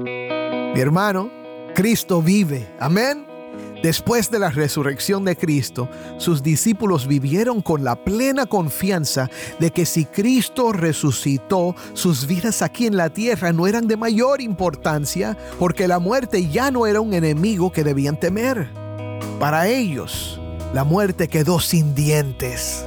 Mi hermano, Cristo vive. Amén. Después de la resurrección de Cristo, sus discípulos vivieron con la plena confianza de que si Cristo resucitó, sus vidas aquí en la tierra no eran de mayor importancia, porque la muerte ya no era un enemigo que debían temer. Para ellos, la muerte quedó sin dientes.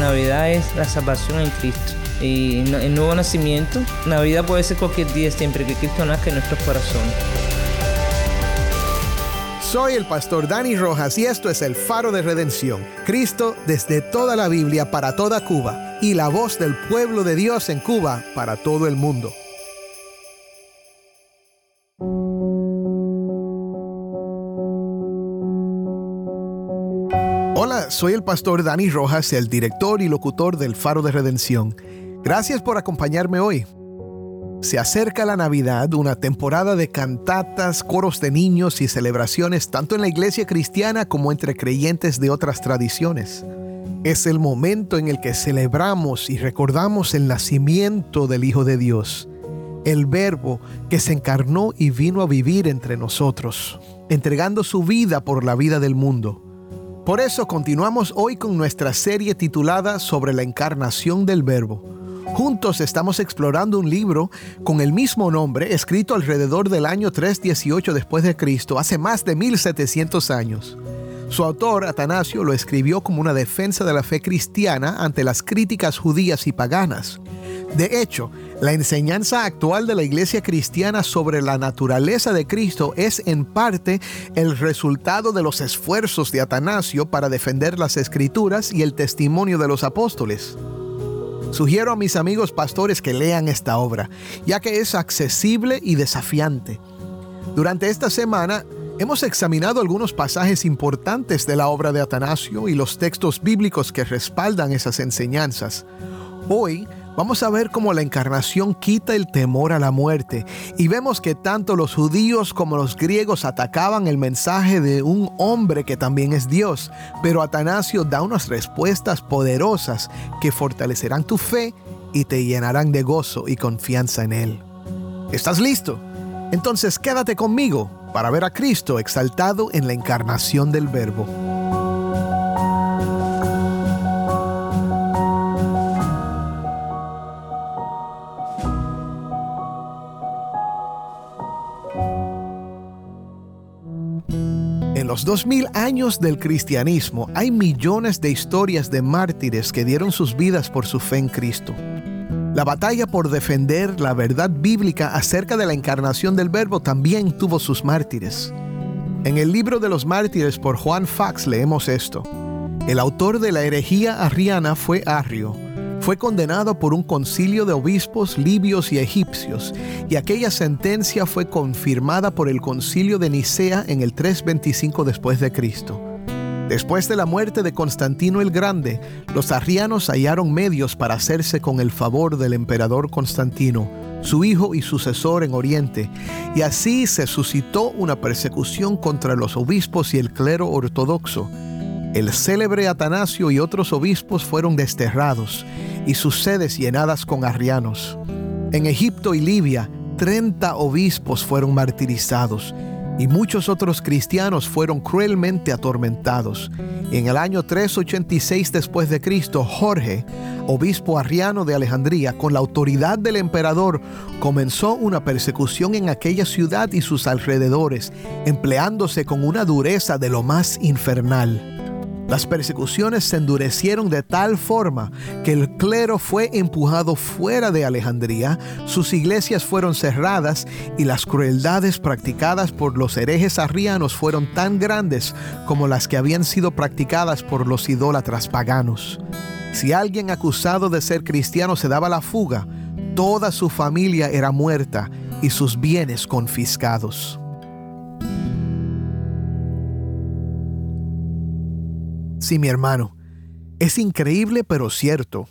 Navidad es la salvación en Cristo y el nuevo nacimiento. Navidad puede ser cualquier día siempre que Cristo nazca en nuestros corazones. Soy el pastor Dani Rojas y esto es el faro de redención. Cristo desde toda la Biblia para toda Cuba y la voz del pueblo de Dios en Cuba para todo el mundo. Soy el pastor Dani Rojas, el director y locutor del Faro de Redención. Gracias por acompañarme hoy. Se acerca la Navidad, una temporada de cantatas, coros de niños y celebraciones tanto en la iglesia cristiana como entre creyentes de otras tradiciones. Es el momento en el que celebramos y recordamos el nacimiento del Hijo de Dios, el Verbo que se encarnó y vino a vivir entre nosotros, entregando su vida por la vida del mundo. Por eso continuamos hoy con nuestra serie titulada sobre la encarnación del Verbo. Juntos estamos explorando un libro con el mismo nombre, escrito alrededor del año 318 después de Cristo, hace más de 1700 años. Su autor, Atanasio, lo escribió como una defensa de la fe cristiana ante las críticas judías y paganas. De hecho, la enseñanza actual de la iglesia cristiana sobre la naturaleza de Cristo es en parte el resultado de los esfuerzos de Atanasio para defender las escrituras y el testimonio de los apóstoles. Sugiero a mis amigos pastores que lean esta obra, ya que es accesible y desafiante. Durante esta semana hemos examinado algunos pasajes importantes de la obra de Atanasio y los textos bíblicos que respaldan esas enseñanzas. Hoy vamos a ver cómo la encarnación quita el temor a la muerte y vemos que tanto los judíos como los griegos atacaban el mensaje de un hombre que también es Dios, pero Atanasio da unas respuestas poderosas que fortalecerán tu fe y te llenarán de gozo y confianza en Él. ¿Estás listo? Entonces quédate conmigo para ver a Cristo exaltado en la encarnación del Verbo. En los 2000 años del cristianismo hay millones de historias de mártires que dieron sus vidas por su fe en Cristo. La batalla por defender la verdad bíblica acerca de la encarnación del Verbo también tuvo sus mártires. En el libro de los mártires por Juan Fax leemos esto. El autor de la herejía arriana fue Arrio. Fue condenado por un concilio de obispos libios y egipcios, y aquella sentencia fue confirmada por el concilio de Nicea en el 325 después de Cristo. Después de la muerte de Constantino el Grande, los arrianos hallaron medios para hacerse con el favor del emperador Constantino, su hijo y sucesor en Oriente, y así se suscitó una persecución contra los obispos y el clero ortodoxo. El célebre Atanasio y otros obispos fueron desterrados y sus sedes llenadas con arrianos. En Egipto y Libia, 30 obispos fueron martirizados y muchos otros cristianos fueron cruelmente atormentados. En el año 386 después de Cristo, Jorge, obispo arriano de Alejandría, con la autoridad del emperador, comenzó una persecución en aquella ciudad y sus alrededores, empleándose con una dureza de lo más infernal. Las persecuciones se endurecieron de tal forma que el clero fue empujado fuera de Alejandría, sus iglesias fueron cerradas y las crueldades practicadas por los herejes arrianos fueron tan grandes como las que habían sido practicadas por los idólatras paganos. Si alguien acusado de ser cristiano se daba la fuga, toda su familia era muerta y sus bienes confiscados. Sí, mi hermano, es increíble pero cierto.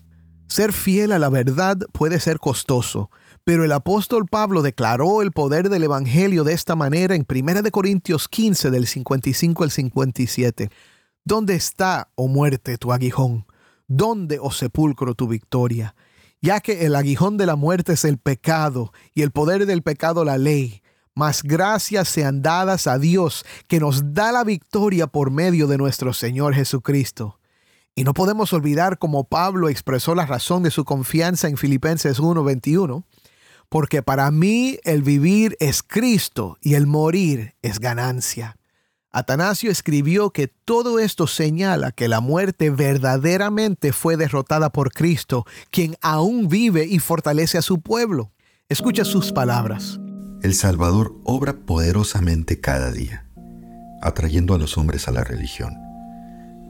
Ser fiel a la verdad puede ser costoso, pero el apóstol Pablo declaró el poder del Evangelio de esta manera en 1 Corintios 15 del 55 al 57. ¿Dónde está, oh muerte, tu aguijón? ¿Dónde, oh sepulcro, tu victoria? Ya que el aguijón de la muerte es el pecado y el poder del pecado la ley mas gracias sean dadas a Dios que nos da la victoria por medio de nuestro Señor Jesucristo. Y no podemos olvidar como Pablo expresó la razón de su confianza en Filipenses 1:21, porque para mí el vivir es Cristo y el morir es ganancia. Atanasio escribió que todo esto señala que la muerte verdaderamente fue derrotada por Cristo, quien aún vive y fortalece a su pueblo. Escucha sus palabras. El Salvador obra poderosamente cada día, atrayendo a los hombres a la religión,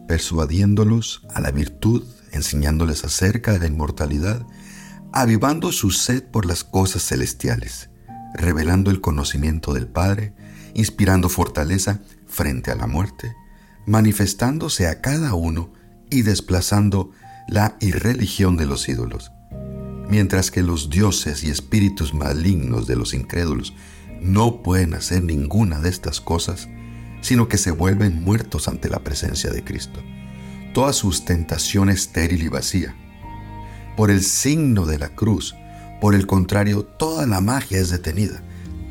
persuadiéndolos a la virtud, enseñándoles acerca de la inmortalidad, avivando su sed por las cosas celestiales, revelando el conocimiento del Padre, inspirando fortaleza frente a la muerte, manifestándose a cada uno y desplazando la irreligión de los ídolos mientras que los dioses y espíritus malignos de los incrédulos no pueden hacer ninguna de estas cosas, sino que se vuelven muertos ante la presencia de Cristo. Toda sustentación estéril y vacía. Por el signo de la cruz, por el contrario, toda la magia es detenida,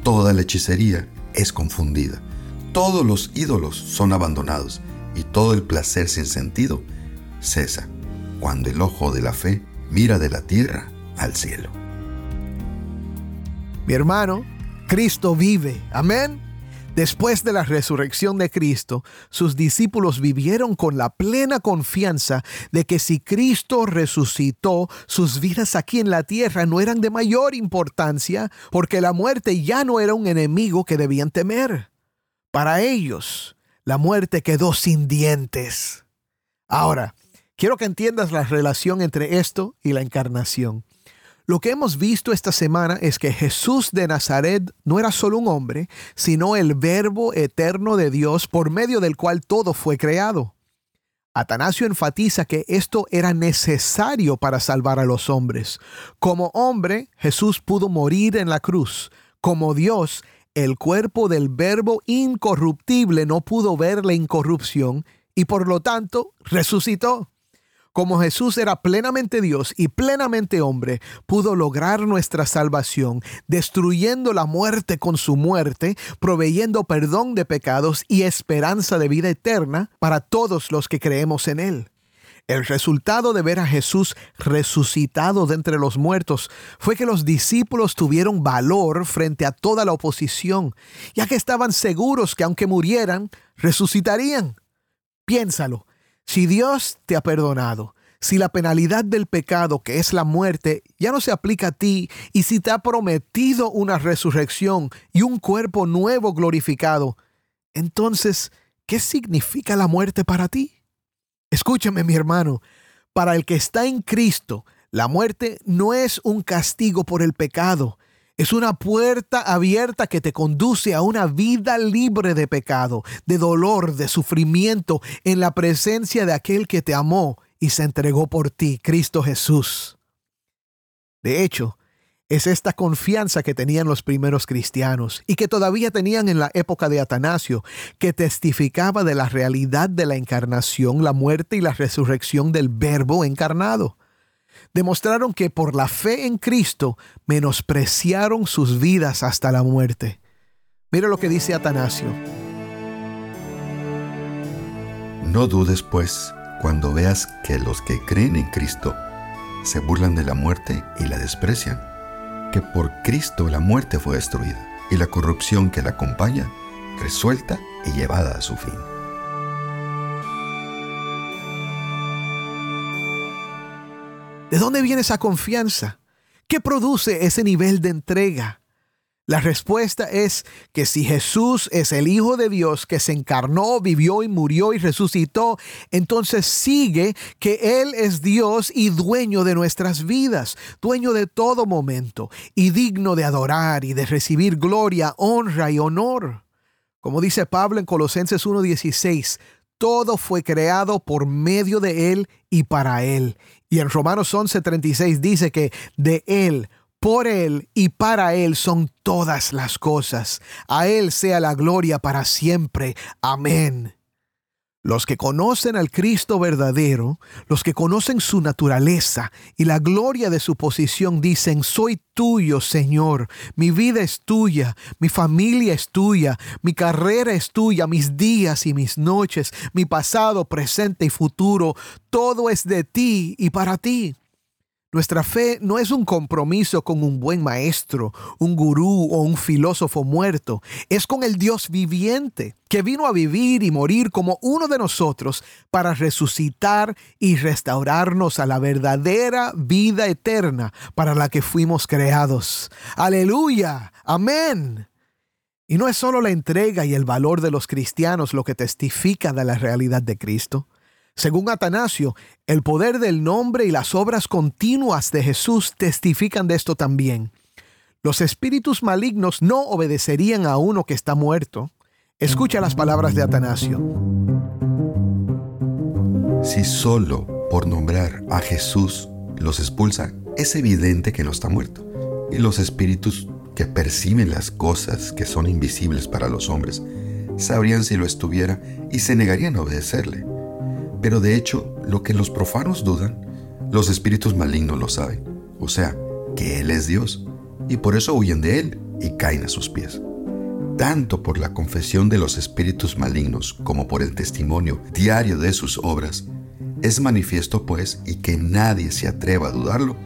toda la hechicería es confundida, todos los ídolos son abandonados y todo el placer sin sentido cesa cuando el ojo de la fe mira de la tierra al cielo. Mi hermano, Cristo vive. Amén. Después de la resurrección de Cristo, sus discípulos vivieron con la plena confianza de que si Cristo resucitó, sus vidas aquí en la tierra no eran de mayor importancia, porque la muerte ya no era un enemigo que debían temer. Para ellos, la muerte quedó sin dientes. Ahora, quiero que entiendas la relación entre esto y la encarnación. Lo que hemos visto esta semana es que Jesús de Nazaret no era solo un hombre, sino el verbo eterno de Dios por medio del cual todo fue creado. Atanasio enfatiza que esto era necesario para salvar a los hombres. Como hombre, Jesús pudo morir en la cruz. Como Dios, el cuerpo del verbo incorruptible no pudo ver la incorrupción y por lo tanto resucitó. Como Jesús era plenamente Dios y plenamente hombre, pudo lograr nuestra salvación, destruyendo la muerte con su muerte, proveyendo perdón de pecados y esperanza de vida eterna para todos los que creemos en Él. El resultado de ver a Jesús resucitado de entre los muertos fue que los discípulos tuvieron valor frente a toda la oposición, ya que estaban seguros que aunque murieran, resucitarían. Piénsalo, si Dios te ha perdonado, si la penalidad del pecado, que es la muerte, ya no se aplica a ti, y si te ha prometido una resurrección y un cuerpo nuevo glorificado, entonces, ¿qué significa la muerte para ti? Escúchame, mi hermano, para el que está en Cristo, la muerte no es un castigo por el pecado, es una puerta abierta que te conduce a una vida libre de pecado, de dolor, de sufrimiento, en la presencia de aquel que te amó y se entregó por ti, Cristo Jesús. De hecho, es esta confianza que tenían los primeros cristianos y que todavía tenían en la época de Atanasio, que testificaba de la realidad de la encarnación, la muerte y la resurrección del Verbo encarnado demostraron que por la fe en Cristo menospreciaron sus vidas hasta la muerte. Mira lo que dice Atanasio. No dudes, pues, cuando veas que los que creen en Cristo se burlan de la muerte y la desprecian, que por Cristo la muerte fue destruida y la corrupción que la acompaña resuelta y llevada a su fin. ¿De dónde viene esa confianza? ¿Qué produce ese nivel de entrega? La respuesta es que si Jesús es el Hijo de Dios que se encarnó, vivió y murió y resucitó, entonces sigue que Él es Dios y dueño de nuestras vidas, dueño de todo momento y digno de adorar y de recibir gloria, honra y honor. Como dice Pablo en Colosenses 1.16, todo fue creado por medio de Él y para Él. Y en Romanos 11:36 dice que de Él, por Él y para Él son todas las cosas. A Él sea la gloria para siempre. Amén. Los que conocen al Cristo verdadero, los que conocen su naturaleza y la gloria de su posición, dicen, soy tuyo, Señor, mi vida es tuya, mi familia es tuya, mi carrera es tuya, mis días y mis noches, mi pasado, presente y futuro, todo es de ti y para ti. Nuestra fe no es un compromiso con un buen maestro, un gurú o un filósofo muerto, es con el Dios viviente, que vino a vivir y morir como uno de nosotros para resucitar y restaurarnos a la verdadera vida eterna para la que fuimos creados. Aleluya, amén. Y no es solo la entrega y el valor de los cristianos lo que testifica de la realidad de Cristo. Según Atanasio, el poder del nombre y las obras continuas de Jesús testifican de esto también. Los espíritus malignos no obedecerían a uno que está muerto. Escucha las palabras de Atanasio. Si solo por nombrar a Jesús los expulsa, es evidente que no está muerto. Y los espíritus que perciben las cosas que son invisibles para los hombres, sabrían si lo estuviera y se negarían a obedecerle. Pero de hecho, lo que los profanos dudan, los espíritus malignos lo saben. O sea, que Él es Dios. Y por eso huyen de Él y caen a sus pies. Tanto por la confesión de los espíritus malignos como por el testimonio diario de sus obras, es manifiesto pues, y que nadie se atreva a dudarlo,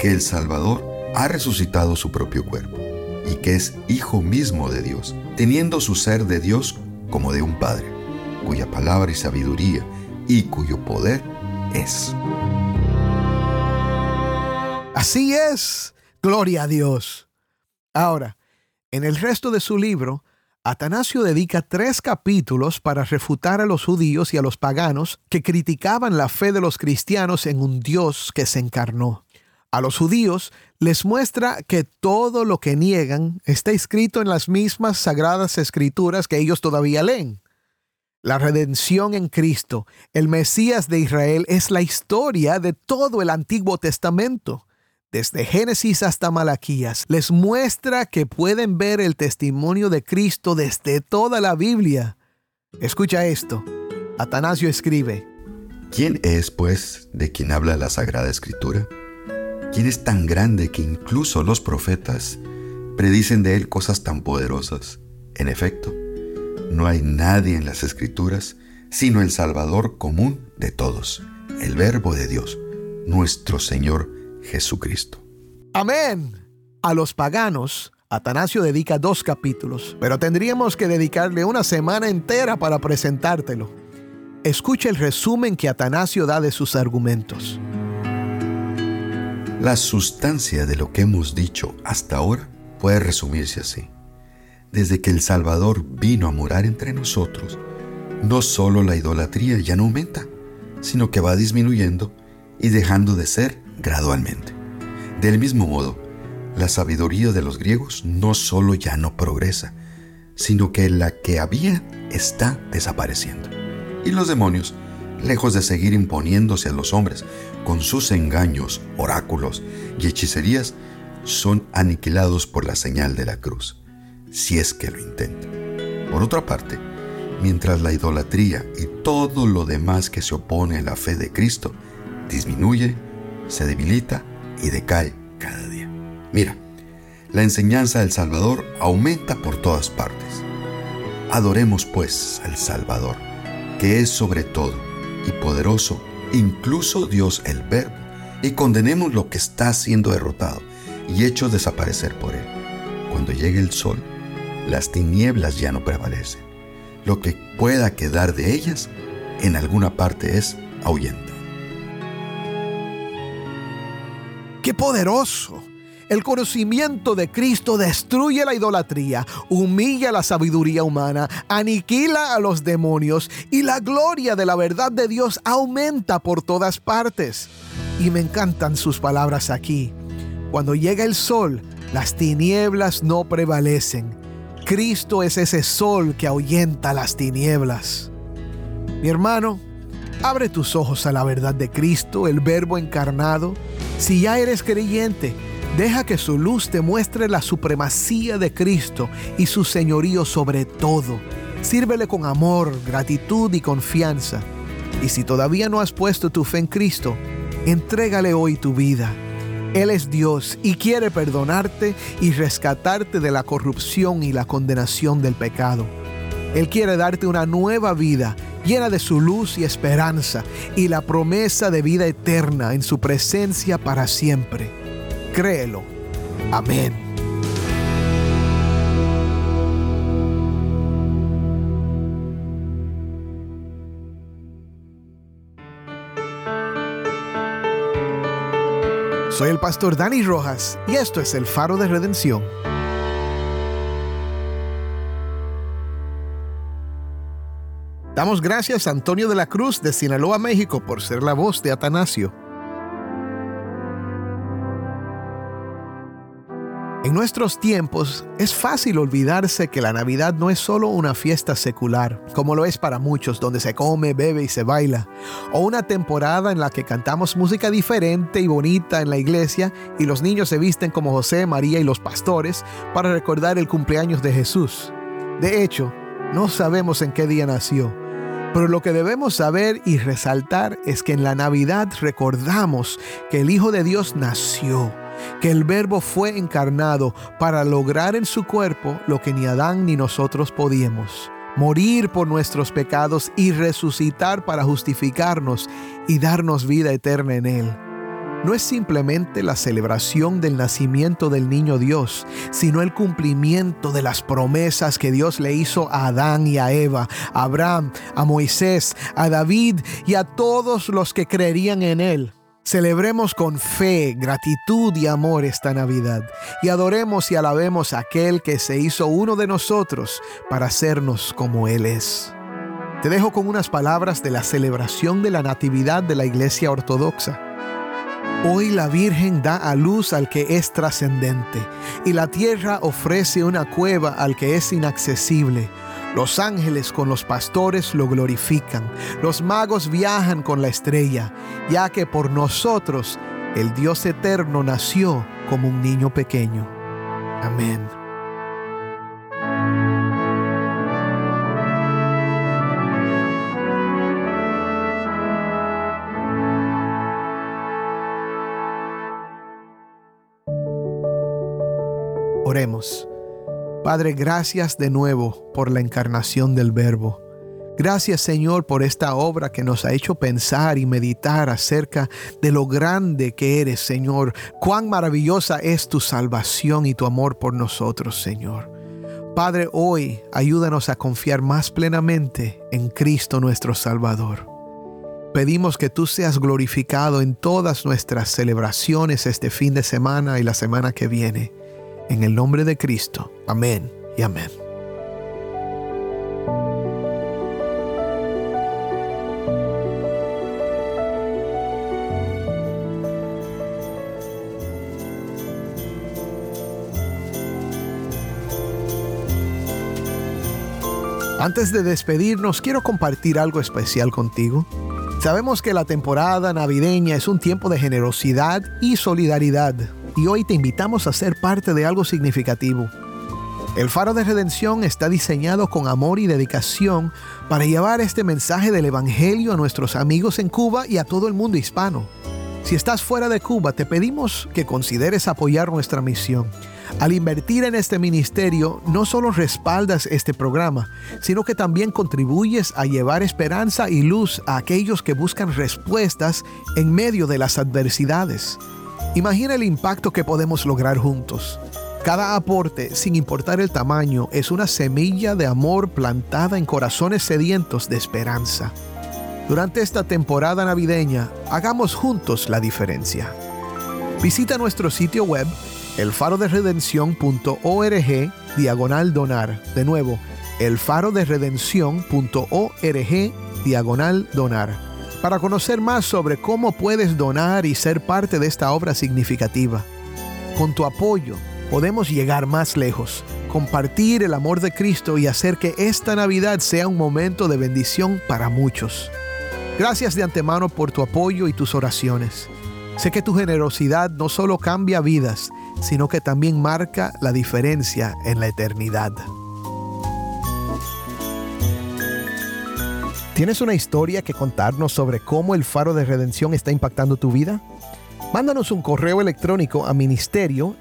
que el Salvador ha resucitado su propio cuerpo, y que es Hijo mismo de Dios, teniendo su ser de Dios como de un Padre, cuya palabra y sabiduría y cuyo poder es. Así es. Gloria a Dios. Ahora, en el resto de su libro, Atanasio dedica tres capítulos para refutar a los judíos y a los paganos que criticaban la fe de los cristianos en un Dios que se encarnó. A los judíos les muestra que todo lo que niegan está escrito en las mismas sagradas escrituras que ellos todavía leen. La redención en Cristo, el Mesías de Israel, es la historia de todo el Antiguo Testamento. Desde Génesis hasta Malaquías, les muestra que pueden ver el testimonio de Cristo desde toda la Biblia. Escucha esto. Atanasio escribe, ¿Quién es, pues, de quien habla la Sagrada Escritura? ¿Quién es tan grande que incluso los profetas predicen de él cosas tan poderosas? En efecto, no hay nadie en las escrituras sino el Salvador común de todos, el Verbo de Dios, nuestro Señor Jesucristo. Amén. A los paganos, Atanasio dedica dos capítulos, pero tendríamos que dedicarle una semana entera para presentártelo. Escucha el resumen que Atanasio da de sus argumentos. La sustancia de lo que hemos dicho hasta ahora puede resumirse así desde que el Salvador vino a morar entre nosotros, no solo la idolatría ya no aumenta, sino que va disminuyendo y dejando de ser gradualmente. Del mismo modo, la sabiduría de los griegos no solo ya no progresa, sino que la que había está desapareciendo. Y los demonios, lejos de seguir imponiéndose a los hombres con sus engaños, oráculos y hechicerías, son aniquilados por la señal de la cruz si es que lo intenta. Por otra parte, mientras la idolatría y todo lo demás que se opone a la fe de Cristo disminuye, se debilita y decae cada día. Mira, la enseñanza del Salvador aumenta por todas partes. Adoremos pues al Salvador, que es sobre todo y poderoso, incluso Dios el Verbo, y condenemos lo que está siendo derrotado y hecho desaparecer por él. Cuando llegue el sol, las tinieblas ya no prevalecen. Lo que pueda quedar de ellas en alguna parte es ahuyentado. ¡Qué poderoso! El conocimiento de Cristo destruye la idolatría, humilla la sabiduría humana, aniquila a los demonios y la gloria de la verdad de Dios aumenta por todas partes. Y me encantan sus palabras aquí. Cuando llega el sol, las tinieblas no prevalecen. Cristo es ese sol que ahuyenta las tinieblas. Mi hermano, abre tus ojos a la verdad de Cristo, el Verbo encarnado. Si ya eres creyente, Deja que su luz te muestre la supremacía de Cristo y su señorío sobre todo. Sírvele con amor, gratitud y confianza. Y si todavía no has puesto tu fe en Cristo, entrégale hoy tu vida. Él es Dios y quiere perdonarte y rescatarte de la corrupción y la condenación del pecado. Él quiere darte una nueva vida llena de su luz y esperanza y la promesa de vida eterna en su presencia para siempre créelo. Amén. Soy el pastor Dani Rojas y esto es el faro de redención. Damos gracias a Antonio de la Cruz de Sinaloa, México, por ser la voz de Atanasio. En nuestros tiempos es fácil olvidarse que la Navidad no es solo una fiesta secular, como lo es para muchos, donde se come, bebe y se baila, o una temporada en la que cantamos música diferente y bonita en la iglesia y los niños se visten como José, María y los pastores para recordar el cumpleaños de Jesús. De hecho, no sabemos en qué día nació, pero lo que debemos saber y resaltar es que en la Navidad recordamos que el Hijo de Dios nació que el Verbo fue encarnado para lograr en su cuerpo lo que ni Adán ni nosotros podíamos, morir por nuestros pecados y resucitar para justificarnos y darnos vida eterna en Él. No es simplemente la celebración del nacimiento del niño Dios, sino el cumplimiento de las promesas que Dios le hizo a Adán y a Eva, a Abraham, a Moisés, a David y a todos los que creerían en Él. Celebremos con fe, gratitud y amor esta Navidad y adoremos y alabemos a aquel que se hizo uno de nosotros para hacernos como Él es. Te dejo con unas palabras de la celebración de la Natividad de la Iglesia Ortodoxa. Hoy la Virgen da a luz al que es trascendente y la tierra ofrece una cueva al que es inaccesible los ángeles con los pastores lo glorifican. Los magos viajan con la estrella, ya que por nosotros el Dios eterno nació como un niño pequeño. Amén. Oremos. Padre, gracias de nuevo por la encarnación del Verbo. Gracias Señor por esta obra que nos ha hecho pensar y meditar acerca de lo grande que eres Señor, cuán maravillosa es tu salvación y tu amor por nosotros Señor. Padre, hoy ayúdanos a confiar más plenamente en Cristo nuestro Salvador. Pedimos que tú seas glorificado en todas nuestras celebraciones este fin de semana y la semana que viene. En el nombre de Cristo. Amén y amén. Antes de despedirnos, quiero compartir algo especial contigo. Sabemos que la temporada navideña es un tiempo de generosidad y solidaridad y hoy te invitamos a ser parte de algo significativo. El faro de redención está diseñado con amor y dedicación para llevar este mensaje del Evangelio a nuestros amigos en Cuba y a todo el mundo hispano. Si estás fuera de Cuba, te pedimos que consideres apoyar nuestra misión. Al invertir en este ministerio, no solo respaldas este programa, sino que también contribuyes a llevar esperanza y luz a aquellos que buscan respuestas en medio de las adversidades. Imagina el impacto que podemos lograr juntos. Cada aporte, sin importar el tamaño, es una semilla de amor plantada en corazones sedientos de esperanza. Durante esta temporada navideña, hagamos juntos la diferencia. Visita nuestro sitio web elfaroderedención.org diagonal donar. De nuevo, elfaroderedención.org diagonal donar. Para conocer más sobre cómo puedes donar y ser parte de esta obra significativa. Con tu apoyo podemos llegar más lejos, compartir el amor de Cristo y hacer que esta Navidad sea un momento de bendición para muchos. Gracias de antemano por tu apoyo y tus oraciones. Sé que tu generosidad no solo cambia vidas, sino que también marca la diferencia en la eternidad. ¿Tienes una historia que contarnos sobre cómo el faro de redención está impactando tu vida? Mándanos un correo electrónico a ministerio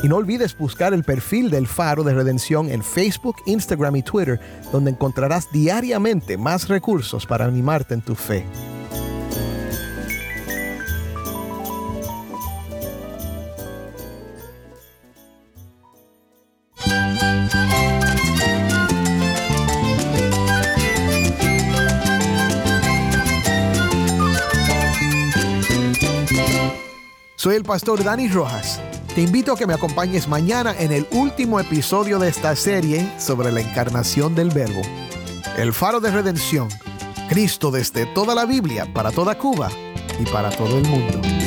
y no olvides buscar el perfil del Faro de Redención en Facebook, Instagram y Twitter, donde encontrarás diariamente más recursos para animarte en tu fe. Pastor Dani Rojas. Te invito a que me acompañes mañana en el último episodio de esta serie sobre la encarnación del Verbo. El faro de redención. Cristo desde toda la Biblia, para toda Cuba y para todo el mundo.